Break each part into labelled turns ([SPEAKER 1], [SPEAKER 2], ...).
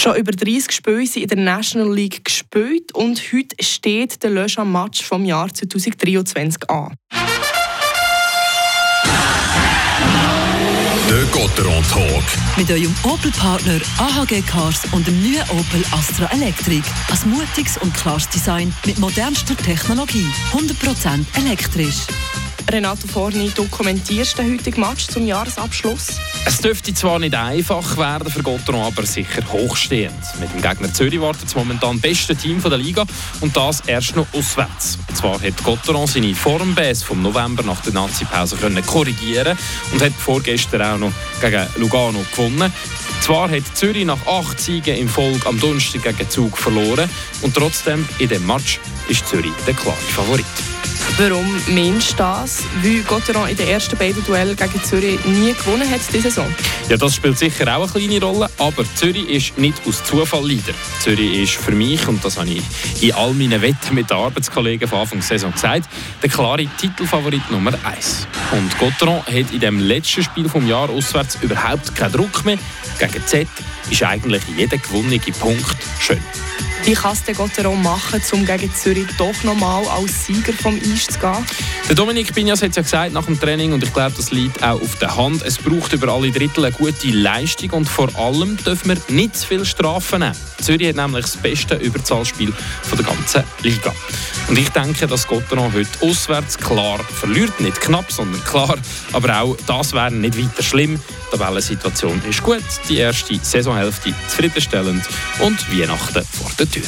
[SPEAKER 1] Schon über 30 Spiele sind in der National League gespielt und heute steht der Le Match vom Jahr 2023 an.
[SPEAKER 2] Der Gotteron Talk.
[SPEAKER 3] Mit eurem Opel-Partner AHG Cars und dem neuen Opel Astra Electric. Ein mutiges und klares Design mit modernster Technologie. 100% elektrisch.
[SPEAKER 1] Renato Forni, dokumentierst den heutigen Match zum Jahresabschluss?
[SPEAKER 4] Es dürfte zwar nicht einfach werden für Gotteron, aber sicher hochstehend. Mit dem Gegner Zürich wartet das momentan beste Team der Liga und das erst noch auswärts. Und zwar hat Gotteron seine Formbase vom November nach der Nazi-Pause korrigieren und hat vorgestern auch noch gegen Lugano gewonnen. Zwar hat Zürich nach acht Siegen im Folge am Donnerstag gegen Zug verloren und trotzdem in dem Match ist Zürich der klare Favorit.
[SPEAKER 1] Warum meinst du das? Weil Gotteron in den ersten beiden Duellen gegen Zürich nie gewonnen hat diese Saison.
[SPEAKER 4] Ja, das spielt sicher auch eine kleine Rolle, aber Zürich ist nicht aus Zufall Leader. Zürich ist für mich, und das habe ich in all meinen Wetten mit den Arbeitskollegen von Anfang der Saison gesagt, der klare Titelfavorit Nummer 1. Und Gotteron hat in dem letzten Spiel vom Jahr auswärts überhaupt keinen Druck mehr. Gegen Z ist eigentlich jeder gewonnene Punkt schön.
[SPEAKER 1] Wie kann es der Gotteron machen, um gegen Zürich doch nochmal als Sieger vom Eis zu gehen?
[SPEAKER 4] Der Dominik Pinjas hat es ja gesagt nach dem Training und ich glaube, das liegt auch auf der Hand. Es braucht über alle Drittel eine gute Leistung und vor allem dürfen wir nicht zu viel Strafen nehmen. Zürich hat nämlich das beste Überzahlspiel von der ganzen Liga. Und ich denke, dass Gotteron heute auswärts klar verliert. Nicht knapp, sondern klar. Aber auch das wäre nicht weiter schlimm. Die Tabellensituation ist gut, die erste Saisonhälfte zufriedenstellend und Weihnachten vor der Tür.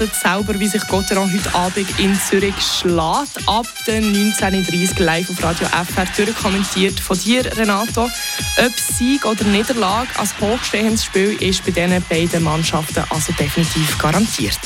[SPEAKER 1] Hört selber, wie sich Gotteron heute Abend in Zürich schlägt. Ab den 19.30 Uhr live auf Radio FR durchkommentiert von dir, Renato. Ob Sieg oder Niederlage als hochstehendes Spiel ist bei diesen beiden Mannschaften also definitiv garantiert.